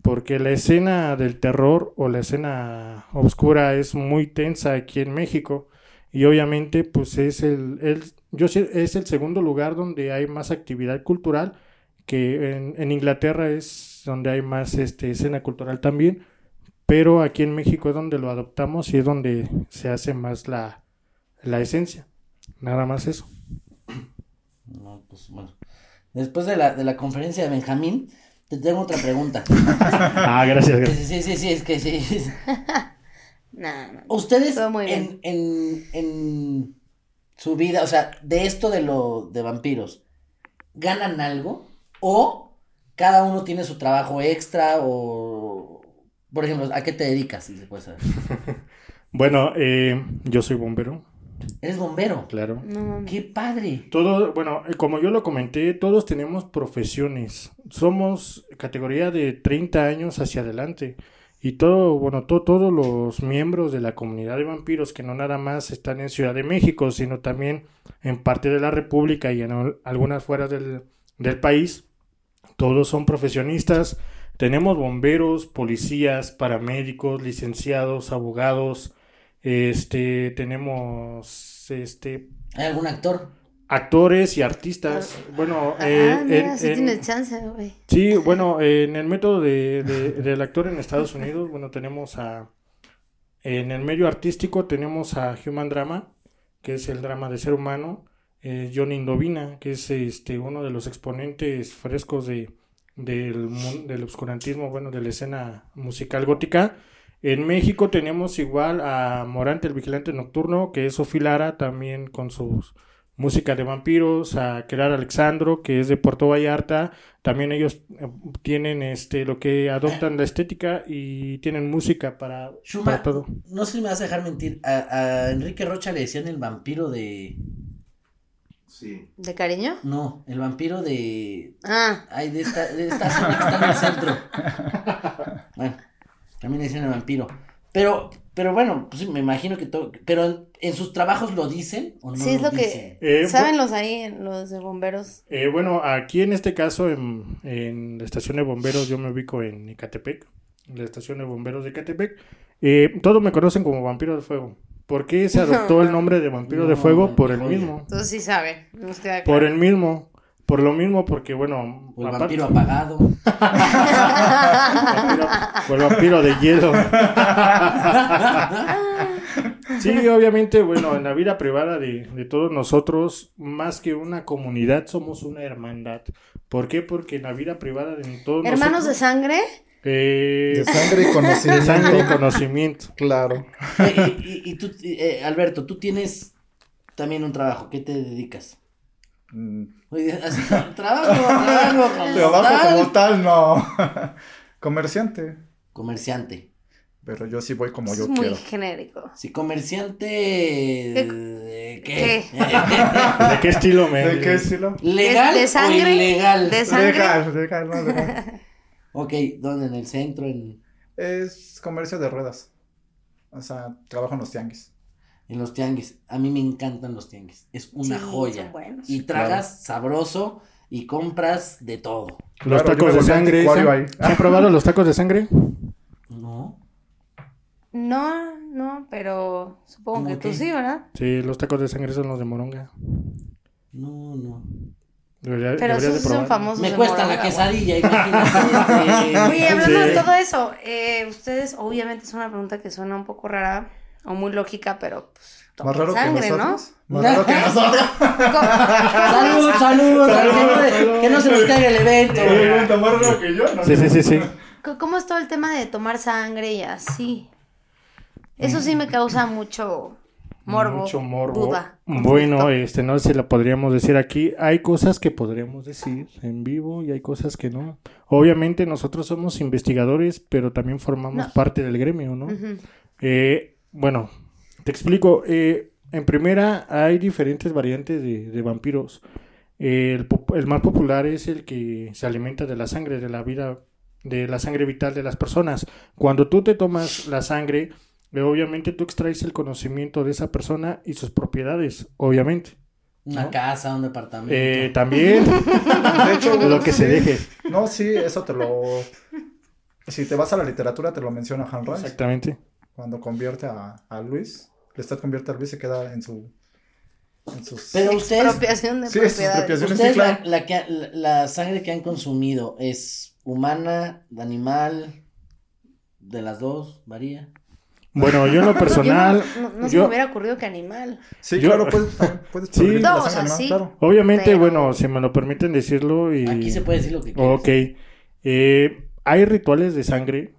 S4: porque la escena del terror o la escena oscura es muy tensa aquí en México y obviamente pues es el, el- yo sé- es el segundo lugar donde hay más actividad cultural que en, en Inglaterra es donde hay más este, escena cultural también pero aquí en México es donde lo adoptamos y es donde se hace más la, la esencia nada más eso
S1: No, pues bueno. Después de la, de la conferencia de Benjamín, te tengo otra pregunta. (laughs)
S4: Ah, gracias, gracias.
S1: Sí, sí, sí, es que sí.
S2: Nah, no.
S1: Ustedes
S2: Todo muy
S1: en, en, en su vida, o sea, de esto de lo de vampiros, ¿ganan algo? ¿O cada uno tiene su trabajo extra? ¿O, por ejemplo, a qué te dedicas? Si se puede saber. (laughs)
S4: Bueno, eh, yo soy bombero,
S1: Eres bombero.
S4: claro.
S2: No.
S1: ¡Qué padre!
S4: Todo, bueno, eh, como yo lo comenté, todos tenemos profesiones. Somos categoría de 30 años hacia adelante. Y todo, bueno, to- todos los miembros de la comunidad de vampiros que no nada más están en Ciudad de México, sino también en parte de la República y en al- algunas fuera del, del país, todos son profesionistas. Tenemos bomberos, policías, paramédicos, licenciados, abogados. Este, tenemos este
S1: ¿Hay algún actor?
S4: Actores y artistas. Bueno,
S2: Ah,
S4: eh,
S2: mira,
S4: en-
S2: sí
S4: en-
S2: tienes chance, güey.
S4: sí, bueno, en el método de, de- del actor en Estados Unidos, bueno, tenemos a, en el medio artístico tenemos a Human Drama, que es el drama de ser humano, eh, Johnny Indovina, que es este uno de los exponentes frescos de, del, del obscurantismo, bueno, de la escena musical gótica. En México tenemos igual a Morante el Vigilante Nocturno, que es Sofía Lara, también con sus música de vampiros, a Kerar Alexandro, que es de Puerto Vallarta. También ellos eh, tienen este lo que adoptan la estética y tienen música para,
S1: Shuma,
S4: para todo.
S1: no sé si me vas a dejar mentir. A, a Enrique Rocha le decían el vampiro de.
S3: Sí.
S2: ¿De cariño?
S1: No, el vampiro de.
S2: Ah,
S1: Ay, de esta, de esta zona que está en el centro. (laughs) Bueno, también le decían el vampiro. Pero, pero bueno, pues sí, me imagino que todo. Pero en, en sus trabajos lo dicen o no
S2: sí, es
S1: lo
S2: lo
S1: dicen?
S2: que...
S4: Eh,
S2: ¿Saben los ahí, los de bomberos?
S4: Eh, bueno, aquí en este caso, en, en la estación de bomberos, yo me ubico en Ecatepec, en la estación de bomberos de Ecatepec. Eh, todos me conocen como Vampiro de Fuego. ¿Por qué se adoptó el (laughs) nombre de Vampiro de Fuego? Por el mismo.
S2: Entonces sí saben. Nos queda
S4: Por
S2: claro.
S4: el mismo. Por lo mismo, porque bueno.
S1: O el
S4: aparte-
S1: vampiro apagado.
S4: vampiro- (laughs) o el vampiro de hielo. (laughs) Sí, obviamente, bueno, en la vida privada de, de todos nosotros, más que una comunidad, somos una hermandad. ¿Por qué? Porque en la vida privada de todos
S2: ¿Hermanos de sangre?
S4: eh,
S3: De sangre y (laughs)
S4: de
S3: conocimiento.
S4: sangre y conocimiento.
S3: Claro.
S1: Eh, y, y- y tú, eh, Alberto, tú tienes también un trabajo. ¿Qué te dedicas?
S3: Mm,
S1: Oye, así, (laughs) trabajo, trabajo, como
S3: Trabajo
S1: tal.
S3: como tal, no. (laughs) Comerciante.
S1: Comerciante.
S3: Pero yo sí voy como
S2: es
S3: yo
S2: muy
S3: quiero.
S2: genérico.
S1: Sí, comerciante. ¿De qué? (laughs)
S4: ¿De qué estilo me
S3: ¿De qué estilo?
S1: ¿Legal
S2: ¿De- de sangre?
S1: o ilegal?
S2: ¿De sangre?
S3: Legal, legal, no, legal.
S1: Ok, ¿dónde? ¿En el centro? ¿En,
S3: Es comercio de ruedas. O sea, trabajo en los tianguis.
S1: En los tianguis? A mí me encantan los tianguis. Es una
S2: Sí,
S1: joya.
S2: son buenos.
S1: Y tragas sabroso y compras de todo.
S4: Los
S3: Claro,
S4: tacos de sangre. ¿Se han, se han probado los tacos de sangre?
S1: ¿No?
S2: No, no, pero supongo
S1: ¿Cómo
S2: que tú
S1: qué?
S2: sí, ¿verdad?
S4: Sí, los tacos de sangre son los de moronga.
S1: No, no.
S4: Debería-
S2: Pero
S4: de
S2: esos son famosos.
S1: Me cuesta la
S2: Moronga,
S1: quesadilla, imagínate. (laughs)
S2: Oye, hablando de todo eso, eh, ustedes, obviamente es una pregunta que suena un poco rara o muy lógica, pero pues,
S3: Más raro
S2: sangre,
S3: que
S2: ¿no?
S3: nosotros. (laughs) Más raro que nosotros.
S1: Salud, salud, salud, que no, no se nos caiga el evento.
S3: Más raro que yo. No
S4: Sí, sí, sí, sí.
S2: ¿Cómo es todo el tema de tomar sangre y así? Eso sí me causa mucho morbo.
S4: Mucho morbo.
S2: Duda.
S4: Bueno, este no se lo podríamos decir aquí. Hay cosas que podríamos decir en vivo y hay cosas que no. Obviamente nosotros somos investigadores, pero también formamos
S2: No.
S4: parte del gremio, ¿no?
S2: Ujú.
S4: Eh, bueno, te explico. Eh, en primera, hay diferentes variantes de, de vampiros. El, más popular es el que se alimenta de la sangre, de la vida, de la sangre vital de las personas. Cuando tú te tomas la sangre, eh, obviamente tú extraes el conocimiento de esa persona y sus propiedades, obviamente.
S1: Una
S4: ¿No?
S1: casa, un departamento.
S4: Eh, también (laughs)
S3: De hecho,
S4: lo que se deje.
S3: No, sí, eso te lo. Si te vas a la literatura, te lo menciona Han Rice.
S4: Exactamente.
S3: Cuando convierte a, a Luis, Lestat convierte a Luis y se queda en su. En sus.
S1: Pero ustedes,
S2: Expropiación de
S3: Sí, es
S2: propiedades.
S1: ustedes
S3: sí,
S1: la,
S3: claro.
S1: la, que- la- la sangre que han consumido es humana, de animal, de las dos, varía.
S4: Bueno, yo en lo (laughs)
S2: Yo
S4: personal,
S2: no, se me hubiera ocurrido que animal.
S3: Sí,
S4: Yo-
S3: claro, puedes, puedes
S4: Sí.
S2: No,
S3: la
S2: o
S3: sangre,
S2: sea,
S3: ¿no?
S2: sí.
S3: Claro.
S4: obviamente,
S2: Pero-
S4: bueno, si me lo permiten decirlo y...
S1: Aquí se puede decir lo que quieras.
S4: Ok. Eh, hay rituales de sangre.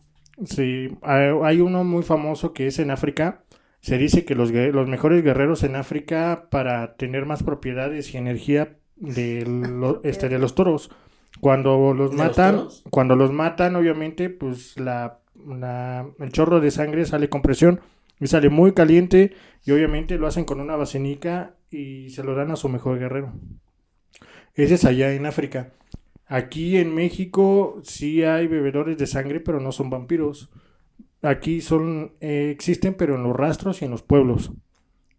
S4: Sí, hay uno muy famoso que es en África. Se dice que los, los mejores guerreros en África para tener más propiedades y energía de, lo- (laughs) este, de los toros. Cuando los
S1: ¿De los
S4: matan, cuando los matan, obviamente, pues la, la- el chorro de sangre sale con presión y sale muy caliente y obviamente lo hacen con una vacinica y se lo dan a su mejor guerrero. Ese es allá en África. Aquí en México sí hay bebedores de sangre, pero no son vampiros. Aquí son eh, existen, pero en los rastros y en los pueblos.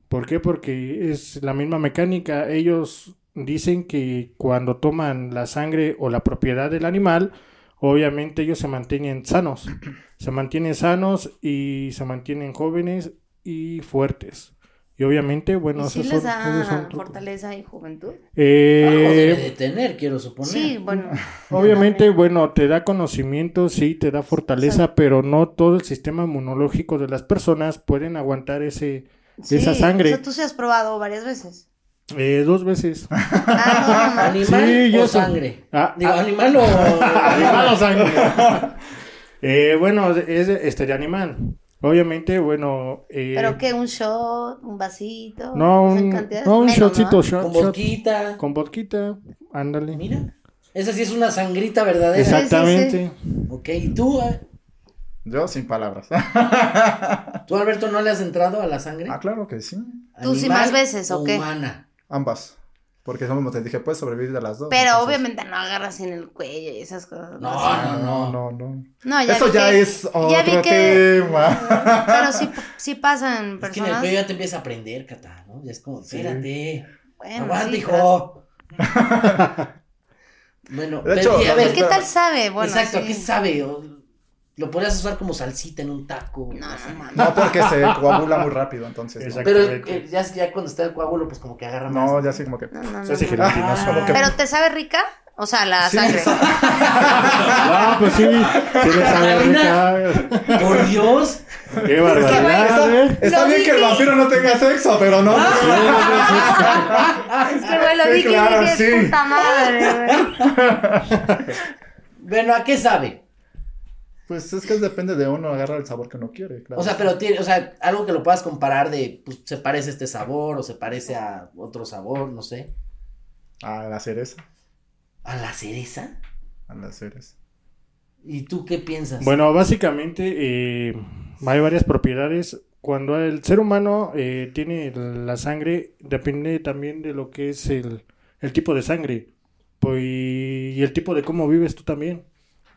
S4: ¿Por qué? Porque es la misma mecánica. Ellos dicen que cuando toman la sangre o la propiedad del animal, obviamente ellos se mantienen sanos. Se mantienen sanos y se mantienen jóvenes y fuertes. Y obviamente, bueno,
S2: ¿Y
S4: esos
S2: les
S4: son- esos
S2: da
S4: son-
S2: fortaleza y juventud?
S4: Eh,
S1: Algo debe de tener, quiero suponer.
S2: Sí, bueno. (laughs)
S4: Obviamente, bueno, te da conocimiento, sí, te da fortaleza, pero no todo el sistema inmunológico de las personas pueden aguantar ese esa sangre.
S2: O sea, tú sí has probado varias veces.
S4: eh, dos veces.
S2: Ah, no, no, no.
S1: ¿Animal
S4: Sí, yo
S1: o
S4: sé.
S1: sangre?
S4: Ah,
S1: Digo,
S4: ah.
S1: ¿animal o...? (laughs)
S4: Animal o sangre. (laughs) Eh, bueno, es este de animal. Obviamente, bueno. eh,
S2: ¿Pero qué? ¿Un shot? ¿Un vasito?
S4: No, un, no, un
S2: menos,
S4: shotcito,
S2: ¿no?
S4: shot,
S1: Con vodquita.
S4: Con vodquita, ándale.
S1: Mira. Esa sí es una sangrita verdadera.
S4: Exactamente.
S1: Ok, ¿y tú? eh?
S3: Yo sin palabras.
S1: ¿Tú, Alberto, no le has entrado a la sangre?
S3: ah, claro que sí.
S2: ¿Tú sí
S1: ¿Animal
S2: más veces, o qué?
S1: Humana.
S3: Ambas. Porque como te dije, puedes sobrevivir de las dos.
S2: Pero
S3: entonces-
S2: obviamente no agarras en el cuello y esas cosas.
S1: No, no,
S3: no, no, no.
S2: No, ya
S3: Eso ya
S2: que-
S3: es
S2: ya vi
S3: otro
S2: que-
S3: tema. (laughs)
S2: Pero sí, (laughs) sí pasan
S1: Es que en el
S2: personas.
S1: cuello ya te empieza a aprender, Cata, ¿no? Ya es como, espérate.
S2: Bueno,
S1: aguanta,
S2: sí,
S1: hijo. (laughs) bueno,
S3: De hecho,
S1: pero, y a
S3: la-
S1: ver,
S2: ¿Qué tal sabe? Bueno,
S1: exacto,
S2: sí.
S1: ¿qué sabe? Lo podrías usar como salsita en un taco.
S2: No,
S1: así.
S2: no,
S3: porque se coagula muy rápido, entonces. no.
S4: Exacto.
S1: Pero eh, ya, ya cuando está el coágulo, pues como que agarra más.
S3: No, ya sí como que.
S2: No, no.
S1: Ah.
S3: que-
S2: Pero te sabe rica? O sea, la
S3: Sí,
S2: sangre.
S4: Ah, pues sí. sí le sabe rica.
S1: Por Dios.
S4: Qué barbaridad,
S3: Está,
S4: ¿eh?
S3: está bien que el vampiro no tenga sexo, pero no.
S2: Es que, güey, lo
S3: Sí,
S2: dije
S3: claro,
S2: dije,
S3: sí.
S2: puta madre, güey.
S1: Bueno, ¿a qué sabe?
S3: Pues es que depende de uno, agarra el sabor que uno quiere. claro.
S1: O sea, pero tiene, o sea, algo que lo puedas comparar de, pues, se parece a este sabor o se parece a otro sabor, no sé.
S3: A la cereza.
S1: ¿A la cereza?
S3: A la cereza.
S1: ¿Y tú qué piensas?
S4: Bueno, básicamente eh, hay varias propiedades. Cuando el ser humano eh, tiene la sangre, depende también de lo que es el, el tipo de sangre. Pues, y el tipo de cómo vives tú también.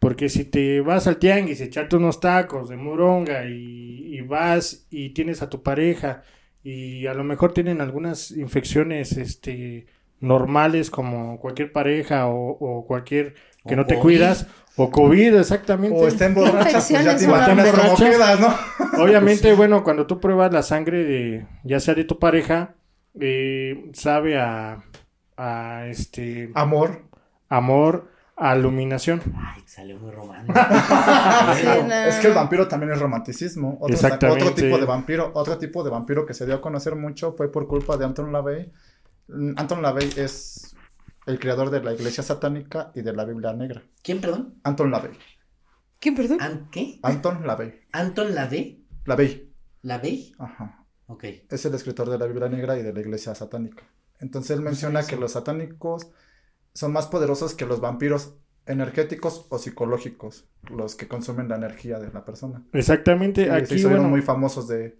S4: Porque si te vas al tianguis, echarte unos tacos de moronga y, y vas y tienes a tu pareja y a lo mejor tienen algunas infecciones este, normales como cualquier pareja o, o cualquier que
S1: O
S4: no te cuidas o COVID exactamente.
S3: O estén borrachas, pues ya te imaginas cómo quedas, ¿no? (laughs)
S4: Obviamente, bueno, cuando tú pruebas la sangre de, ya sea de tu pareja, eh, sabe a, a este
S3: Amor.
S4: amor, a iluminación.
S1: Ay, salió muy romántico. (laughs)
S2: Sí, no.
S3: Es que el vampiro también es romanticismo. Otro,
S4: Exactamente.
S3: otro tipo de vampiro, otro tipo de vampiro que se dio a conocer mucho fue por culpa de Anton LaVey. Mm, Anton LaVey es el creador de la iglesia satánica y de la Biblia negra.
S1: ¿Quién, perdón?
S3: Anton LaVey.
S2: ¿Quién, perdón?
S1: ¿An qué?
S3: Anton LaVey.
S1: ¿Anton Lavey?
S3: LaVey.
S1: ¿Lavey?
S3: Ajá.
S1: Ok.
S3: Es el escritor de la Biblia negra y de la iglesia satánica. Entonces él menciona que los satánicos son más poderosos que los vampiros energéticos o psicológicos, los que consumen la energía de la persona.
S4: Exactamente,
S3: Y
S4: aquí,
S3: hicieron
S4: bueno,
S3: muy famosos de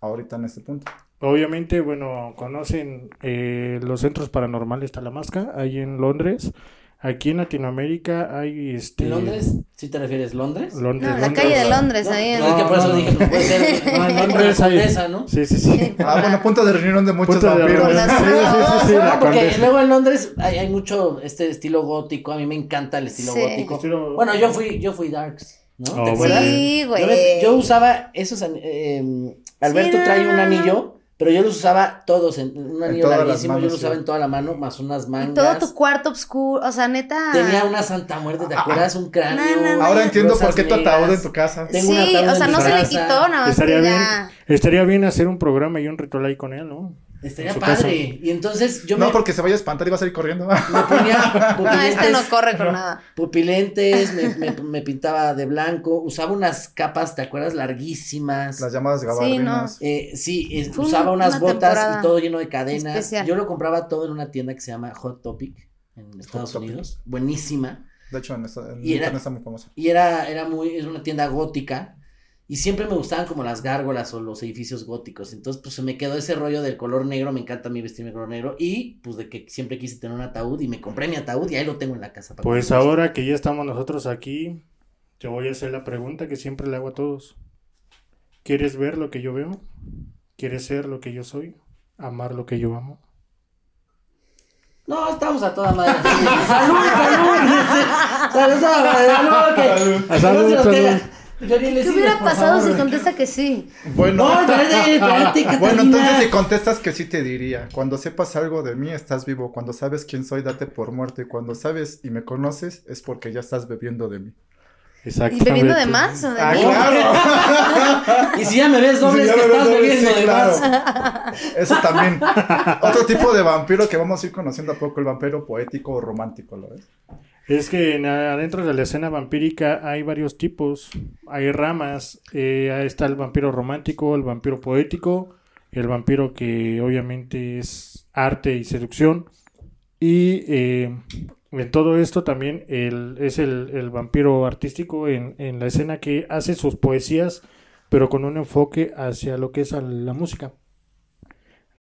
S3: ahorita en este punto.
S4: obviamente, bueno, conocen eh, los centros paranormales Talamasca, ahí en Londres. Aquí en Latinoamérica hay este...
S1: ¿En Londres? ¿Sí te refieres Londres?
S4: Londres,
S2: No, la
S4: Londres.
S2: calle de Londres,
S1: No,
S2: ahí en...
S1: no, es que por eso
S4: No, no,
S1: dije, puede ser (laughs)
S4: No, en Londres hay-
S1: condesa, ¿no?
S4: Sí, sí, sí.
S3: Ah, bueno, punto de reunión de muchos
S4: Punto de
S3: vampiros.
S2: Con
S4: Sí, sí, sí, sí, la
S1: No, porque
S4: condesa.
S1: luego en Londres hay, hay mucho este estilo gótico, a mí me encanta el estilo
S2: Sí.
S1: gótico.
S4: Estilo-
S1: Bueno, yo fui, yo fui darks, ¿no?
S4: Oh,
S1: ¿Te acuerdas?
S2: Sí,
S1: Yo,
S2: güey.
S1: me- yo usaba esos, eh, Alberto
S2: Sí,
S1: trae un
S2: no.
S1: anillo, pero yo los usaba todos, en un anillo
S3: las
S1: larguísimo, yo
S3: manos,
S1: lo usaba
S3: sí.
S1: en toda la mano, más unas
S2: Y
S1: mangas.
S2: todo tu cuarto oscuro, o sea, neta...
S1: Tenía una santa muerte, ¿te acuerdas? Un cráneo.
S2: No, no, no.
S3: Ahora entiendo por qué tu ataúd en tu casa.
S1: Tengo un
S2: Sí,
S1: ataúd
S2: o sea,
S1: en
S2: no se le quitó, nada más
S4: Estaría
S2: que
S4: bien,
S2: ya...
S4: estaría bien hacer un programa y un ritual ahí con él, ¿no?
S1: Estaría padre. Y entonces yo
S3: No,
S1: me,
S3: porque se vaya a espantar y va a salir corriendo.
S1: me ponía (laughs)
S2: No, este no
S1: pupilentes,
S2: corre con nada.
S1: pupilentes, me, me- me pintaba de blanco, usaba unas capas, ¿te acuerdas? Larguísimas.
S3: Las llamadas gabardinas.
S1: Eh, sí, es-
S2: Fue
S1: usaba
S2: una-
S1: unas
S2: una
S1: botas y todo lleno de cadenas.
S2: especial.
S1: Yo lo compraba todo en una tienda que se llama Hot Topic en Estados. Unidos. Buenísima.
S3: De hecho, en, esta, en
S1: Y era-
S3: internet está muy famosa.
S1: Y era, era muy, es una tienda gótica. Y siempre me gustaban como las gárgolas o los edificios góticos. Entonces, pues se me quedó ese rollo del color negro. Me encanta a mí vestirme de color negro. Y pues de que siempre quise tener un ataúd. Y me compré mi ataúd y ahí lo tengo en la casa. para
S4: Pues ahora que ya estamos nosotros aquí, te voy a hacer la pregunta que siempre le hago a todos. ¿Quieres ver lo que yo veo? ¿Quieres ser lo que yo soy? ¿Amar lo que yo amo?
S1: No, estamos a toda madre. (laughs) ¡Salud, (laughs) salud! ¡Salud, salud!
S4: Salud,
S1: no se nos
S4: salud.
S2: ¿Qué hubiera pasado
S1: favor.
S2: si contesta que sí?
S3: Bueno,
S1: No, espérate, (laughs) espérate,
S3: bueno, entonces si contestas que sí te diría. Cuando sepas algo de mí, estás vivo. Cuando sabes quién soy, date por muerto. Y cuando sabes y me conoces, es porque ya estás bebiendo de mí.
S2: ¿Y bebiendo de más o de
S3: Ah, claro. (laughs)
S1: Y si ya me ves doble, es
S3: ya
S1: que estás
S3: doble,
S1: bebiendo
S3: sí,
S1: de
S3: claro.
S1: más.
S3: Eso también. (laughs) Otro tipo de vampiro que vamos a ir conociendo a poco, el vampiro poético o romántico, ¿lo ves?
S4: Es que en- adentro de la escena vampírica hay varios tipos, hay ramas. eh, ahí está el vampiro romántico, el vampiro poético, el vampiro que obviamente es arte y seducción. Y eh, en todo esto también el, es el, el vampiro artístico en, en la escena que hace sus poesías, pero con un enfoque hacia lo que es la música.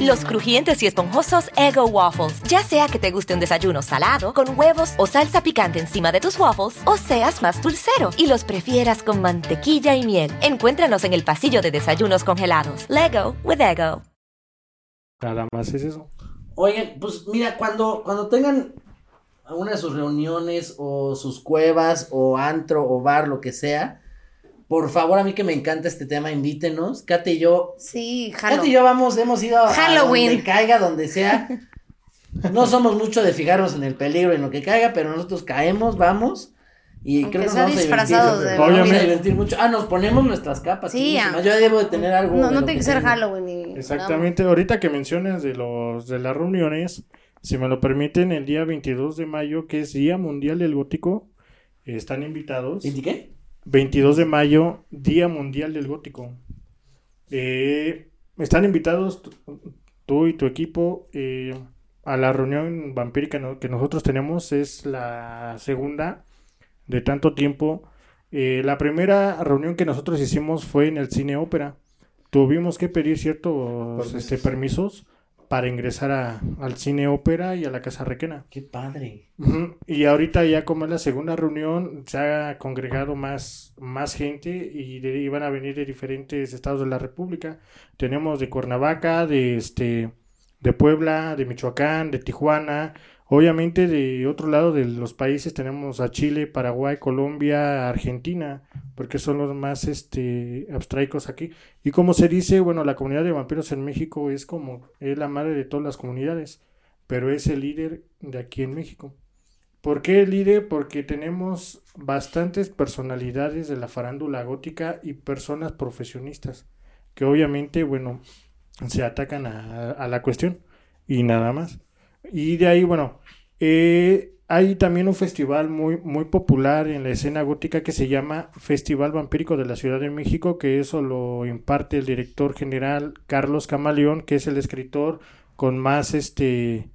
S5: Los crujientes y esponjosos Ego Waffles. Ya sea que te guste un desayuno salado, con huevos o salsa picante encima de tus waffles, o seas más dulcero y los prefieras con mantequilla y miel. Encuéntranos en el pasillo de desayunos congelados. Lego with Ego.
S4: Nada más es eso.
S1: Oigan, pues mira, cuando, cuando tengan una de sus reuniones o sus cuevas o antro o bar, lo que sea, por favor, a mí que me encanta este tema, invítenos. Kate y yo,
S2: Sí,
S1: Kate
S2: jalo.
S1: y yo vamos, hemos ido a
S2: Halloween.
S1: donde caiga, donde sea. No somos mucho de fijarnos en el peligro, en lo que caiga, pero nosotros caemos, vamos. Y
S2: Aunque
S1: creo que nos vamos a divertir.
S2: de
S1: Nos vamos a
S4: Obviamente.
S1: divertir mucho. Ah, nos ponemos nuestras capas.
S2: Sí, ah.
S1: Yo debo de tener algo.
S2: No, no tiene que
S1: que
S2: ser
S1: tengo.
S2: Halloween. ni-
S4: Exactamente, ahorita que mencionas de los de las reuniones, si me lo permiten, el día 22 de mayo, que es Día Mundial del Gótico, están invitados.
S1: ¿Y qué?
S4: 22 de mayo, Día Mundial del Gótico. Eh, están invitados tú- y tu equipo eh, a la reunión vampírica que nosotros tenemos. Es la segunda de tanto tiempo. Eh, la primera reunión que nosotros hicimos fue en el cine ópera. Tuvimos que pedir ciertos
S3: Permisos.
S4: este, permisos para ingresar a- al cine ópera y a la Casa Requena.
S1: Qué padre.
S4: Y ahorita ya como es la segunda reunión, se ha congregado más, más gente y, de- y van a venir de diferentes estados de la República. Tenemos de Cuernavaca, de este, de Puebla, de Michoacán, de Tijuana. Obviamente de otro lado de los países tenemos a Chile, Paraguay, Colombia, Argentina, porque son los más este abstraicos aquí. Y como se dice, bueno, la comunidad de vampiros en México es como es la madre de todas las comunidades, pero es el líder de aquí en México. ¿Por qué el líder? Porque tenemos bastantes personalidades de la farándula gótica y personas profesionistas que obviamente, bueno, se atacan a, a la cuestión y nada más. Y de ahí, bueno, eh, hay también un festival muy, muy popular en la escena gótica que se llama Festival Vampírico de la Ciudad de México, que eso lo imparte el director general Carlos Camaleón, que es el escritor con más este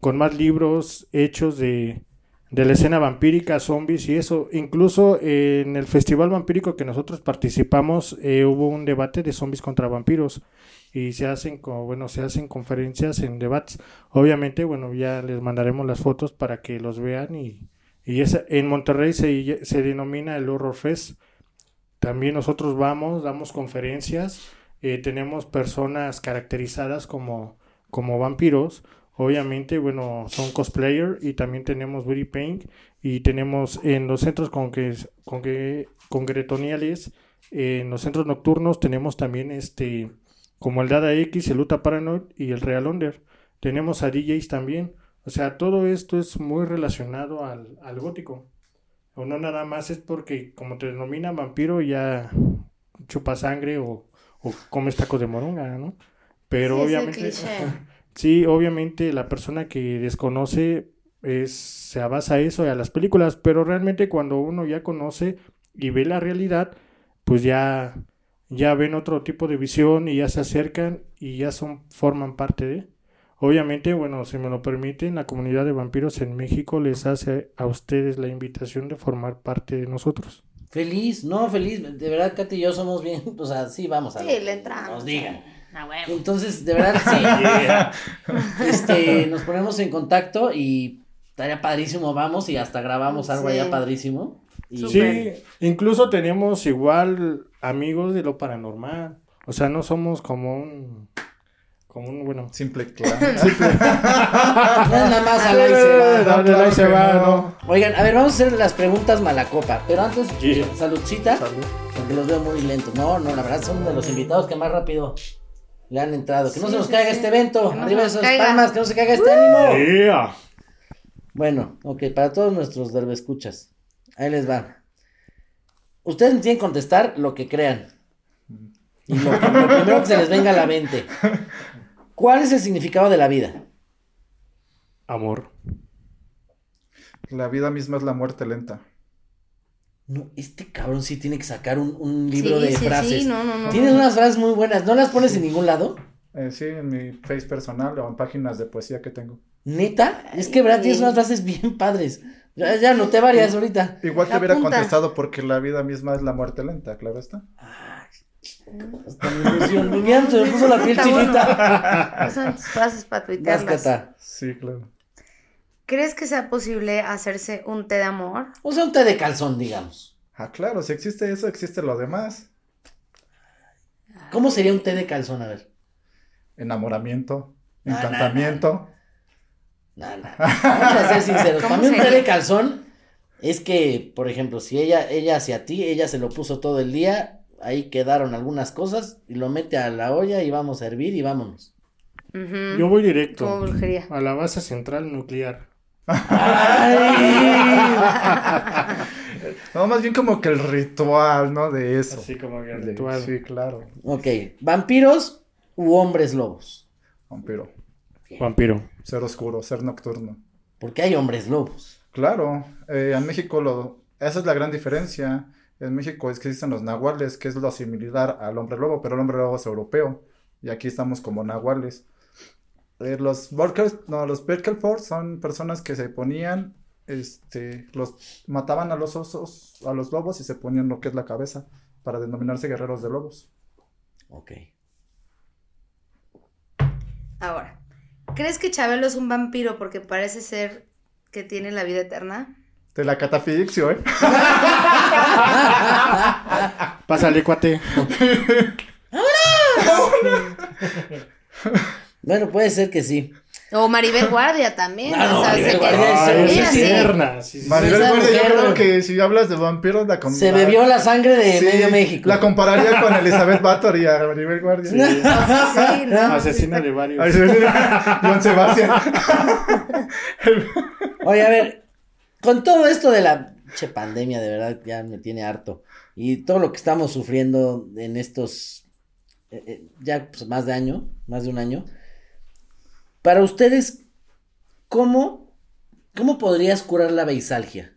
S4: con más libros hechos de, de la escena vampírica, zombies y eso. Incluso eh, en el festival vampírico que nosotros participamos eh, hubo un debate de zombies contra vampiros y se hacen como bueno se hacen conferencias en debates. Obviamente bueno ya les mandaremos las fotos para que los vean y y esa, en Monterrey se, se denomina el Horror Fest. También nosotros vamos, damos conferencias, eh, tenemos personas caracterizadas como, como vampiros. Obviamente, bueno, son cosplayer y también tenemos body paint y tenemos en los centros con que, con que congretoniales, en los centros nocturnos tenemos también este como el Dada X, el Uta Paranoid y el Real Under. Tenemos a DJs también. O sea, todo esto es muy relacionado al, al gótico. O no nada más es porque como te denomina vampiro ya chupa sangre o, o comes tacos de moronga, ¿no? Pero
S2: Sí,
S4: obviamente... (laughs) sí, obviamente la persona que desconoce es, se basa a eso y a las películas, pero realmente cuando uno ya conoce y ve la realidad, pues ya, ya ven otro tipo de visión y ya se acercan y ya son, forman parte de. Obviamente, bueno, si me lo permiten, la comunidad de vampiros en México les hace a ustedes la invitación de formar parte de nosotros.
S1: Feliz, no, feliz. De verdad, Katy y yo somos bien. (laughs) O sea, sí, vamos a
S2: Sí, le entramos.
S1: Nos digan.
S2: Ah.
S1: Entonces, de verdad, sí. (laughs) (laughs) este, nos ponemos en contacto y estaría padrísimo, vamos y hasta grabamos algo
S2: Sí.
S1: allá padrísimo. Y
S4: Sí, incluso tenemos igual amigos de lo paranormal. O sea, no somos como un, como un, bueno,
S3: Simple clan. (laughs)
S1: nada más al ahí se va.
S4: Dale,
S3: claro
S4: ahí se va,
S3: no.
S4: ¿no?
S1: Oigan, a ver, vamos a hacer las preguntas malacopa, pero antes,
S4: Yeah.
S1: saludcita,
S4: Salud.
S1: porque los veo muy lentos. No, no, la verdad son de los invitados que más rápido le han entrado. Que no
S2: Sí,
S1: se nos
S2: sí,
S1: caiga
S2: sí.
S1: este evento.
S2: Que no
S1: Arriba
S2: nos
S1: esas
S2: caiga.
S1: palmas, que no se caiga este ánimo.
S4: Yeah.
S1: Bueno, ok, para todos nuestros escuchas, ahí les va. Ustedes me tienen que contestar lo que crean. Y lo, que- lo primero que se les venga a la mente. ¿Cuál es el significado de la vida?
S4: Amor.
S3: La vida misma es la muerte lenta.
S1: No, este cabrón sí tiene que sacar un, un libro
S2: Sí,
S1: de
S2: sí,
S1: frases.
S2: sí, no, no, no.
S1: Tienes unas frases muy buenas. ¿No las pones en ningún lado?
S3: Eh, sí, en mi face personal o en páginas de poesía que tengo.
S1: ¿Neta? Es que, verdad, tienes unas frases bien padres. Ya, ya noté varias ahorita.
S3: Igual te hubiera contestado porque la vida misma es la muerte lenta, claro está.
S1: Hasta me emocionó. Mira, se me puso la piel
S2: bueno.
S1: chinita.
S2: Esas son tus frases para tuitearlas.
S3: Sí, claro.
S2: ¿Crees que sea posible hacerse un té de amor?
S1: O sea, un té de calzón, digamos.
S3: Ah, claro, si existe eso, existe lo demás.
S1: ¿Cómo sería un té de calzón? A ver.
S3: Enamoramiento,
S1: No, no,
S3: encantamiento.
S1: No, no. Vamos a ser sinceros. (laughs)
S2: ¿Cómo
S1: Para mí un de calzón es que, por ejemplo, si ella, ella hacia ti, ella se lo puso todo el día, ahí quedaron algunas cosas y lo mete a la olla y vamos a hervir y vámonos.
S4: Yo voy directo
S2: Como brujería.
S4: a la base central nuclear. (laughs)
S3: No, más bien como que el ritual, ¿no? De eso.
S4: Así como que el ritual.
S3: Sí, claro.
S1: Ok, vampiros u hombres lobos.
S3: Vampiro.
S4: Vampiro.
S3: Ser oscuro, ser nocturno.
S1: Porque hay hombres lobos.
S3: Claro, eh, en México lo, esa es la gran diferencia. En México es que existen los nahuales, que es lo similar al hombre lobo, pero el hombre lobo es europeo. Y aquí estamos como nahuales. Eh, los Volkers, no, los Birkelford son personas que se ponían, este, los mataban a los osos, a los lobos y se ponían lo que es la cabeza para denominarse guerreros de lobos.
S1: Ok.
S2: Ahora, ¿crees que Chabelo es un vampiro porque parece ser que tiene la vida eterna?
S3: De la catafixio, ¿eh? (laughs)
S4: Pásale, cuate. (laughs)
S1: Bueno, puede ser que sí.
S2: O Maribel Guardia también.
S1: Ah, no,
S2: o sea,
S1: Maribel
S2: que-
S1: Guardia es-
S4: esa es
S1: sí.
S4: tierna. Sí, sí, sí.
S3: Maribel Guardia, yo creo que si hablas de vampiros, la
S1: Se bebió la sangre de
S3: Sí,
S1: medio México.
S3: La compararía con Elizabeth Bathory a Maribel Guardia.
S2: Sí, (laughs) no, (laughs)
S4: Asesina de varios. (laughs)
S3: John Sebastián.
S1: Oye, a ver, con todo esto de la che pandemia, de verdad, ya me tiene harto. Y todo lo que estamos sufriendo en estos, eh, eh, ya pues, más de año, más de un año. Para ustedes, ¿cómo, cómo podrías curar la beisalgia?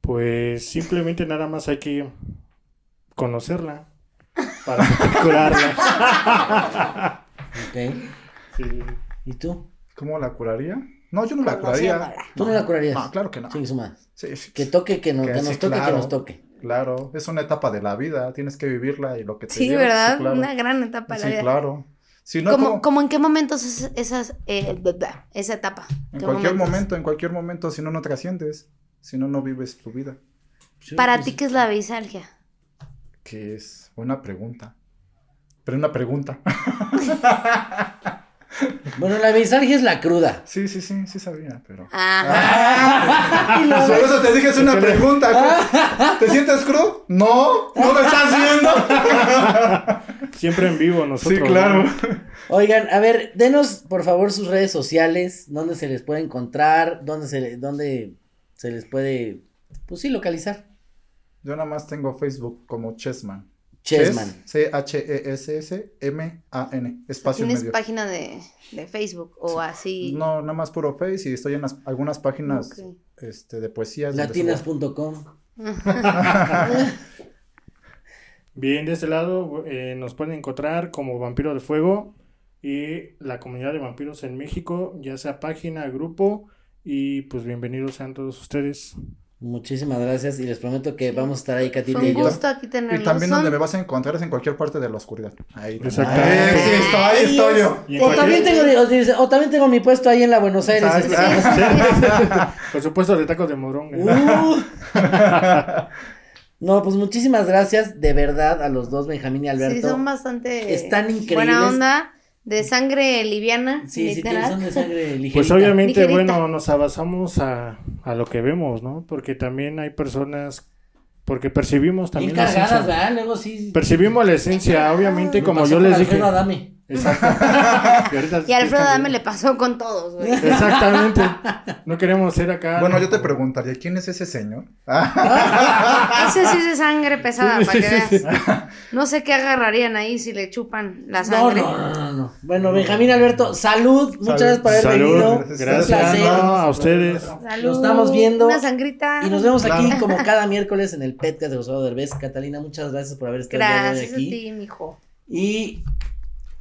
S4: Pues simplemente nada más hay que conocerla para (laughs) curarla.
S1: ¿Ok?
S4: Sí, sí, sí.
S1: ¿Y tú?
S3: ¿Cómo la curaría? No, yo no la curaría.
S1: ¿Tú no la curarías?
S3: No, claro que no.
S1: Su madre.
S3: Sí, sí.
S1: Que toque, que, nos,
S3: Que
S1: que
S3: sí,
S1: nos toque, que nos toque.
S3: Claro, es una etapa de la vida, tienes que vivirla y lo que te
S2: Sí,
S3: lleva,
S2: ¿verdad?
S3: claro.
S2: Una gran etapa de la
S3: Sí,
S2: vida.
S3: claro. Si no,
S2: ¿Cómo,
S3: como-
S2: cómo en qué momentos es esas, eh, esa etapa?
S3: en
S2: ¿Qué
S3: cualquier
S2: momentos?
S3: momento, en cualquier momento, si no, no trasciendes. Si no, no vives tu vida.
S1: Sí,
S2: Para
S1: pues,
S2: ti, ¿qué es la bisalgia?
S3: Que es buena pregunta. Pero una pregunta. (laughs)
S1: Bueno, la bisalgia es la cruda.
S3: sí, sí, sí, sí sabía, pero.
S2: Ah, (laughs)
S3: Por eso te dije, es una pregunta. (laughs) ¿Te sientes crudo? No, no me estás viendo.
S4: Siempre en vivo nosotros.
S3: Sí, claro.
S4: ¿no?
S1: Oigan, a ver, denos por favor sus redes sociales, dónde se les puede encontrar, dónde se, dónde se les puede, pues sí, localizar.
S3: Yo nada más tengo Facebook como Chessman.
S1: Chessman.
S3: E C-H-E-S-S-M-A-N. Espacio en
S2: ¿Tienes
S3: medio.
S2: página de, de Facebook o así?
S3: No, nada más puro Face y estoy en las- algunas páginas
S2: Ok.
S3: este, de poesías.
S1: Latinas.com. (laughs) (laughs)
S4: Bien, de este lado eh, nos pueden encontrar como Vampiro de Fuego y la comunidad de vampiros en México, ya sea página, grupo y pues bienvenidos sean todos ustedes.
S1: Muchísimas gracias y les prometo que vamos a estar ahí,
S2: un
S1: y yo.
S2: gusto aquí tenerlos.
S3: Y también
S2: Son-
S3: donde me vas a encontrar es en cualquier parte de la oscuridad. Ahí.
S4: Exactamente.
S3: Sí estoy, ahí estoy yo.
S1: O también, tengo, o, dice, o también tengo mi puesto ahí en la Buenos Aires.
S3: Ah. (laughs)
S4: Por supuesto, de tacos de moronga.
S1: Uh. (laughs) No, pues muchísimas gracias de verdad a los dos, Benjamín y Alberto.
S2: Sí, son bastante
S1: Están increíbles.
S2: buena onda, de sangre liviana,
S1: Sí, sí, son de sangre ligerita.
S4: Pues obviamente,
S2: Ligerita.
S4: bueno, nos abasamos a, a lo que vemos, ¿no? Porque también hay personas, porque percibimos
S1: Bien
S4: también la
S1: cargadas,
S4: esencia.
S1: ¿verdad? Luego sí.
S4: Percibimos la esencia, obviamente,
S1: Me
S4: como yo les dije. Exacto. (laughs) Y, ahorita
S2: Y a Alfredo Dame le pasó con todos, güey.
S4: Exactamente. No queremos ser acá.
S3: Bueno,
S4: ¿no?
S3: yo te preguntaría, ¿quién es ese señor?
S2: Ese sí es de sangre pesada, para que veas. No sé qué agarrarían ahí si le chupan la sangre.
S1: no, no, no, no. Bueno, Benjamín Alberto, salud. Muchas gracias por haber
S4: Salud.
S1: venido.
S4: Gracias.
S1: Un placer.
S4: No, a ustedes.
S2: Salud.
S1: Nos estamos viendo.
S2: Una sangrita.
S1: Y nos vemos aquí
S3: Claro.
S1: como cada (laughs) miércoles en el podcast de Gustavo Derbez. Catalina, muchas gracias por haber estado de hoy
S2: Gracias a
S1: aquí.
S2: ti, mijo.
S1: Y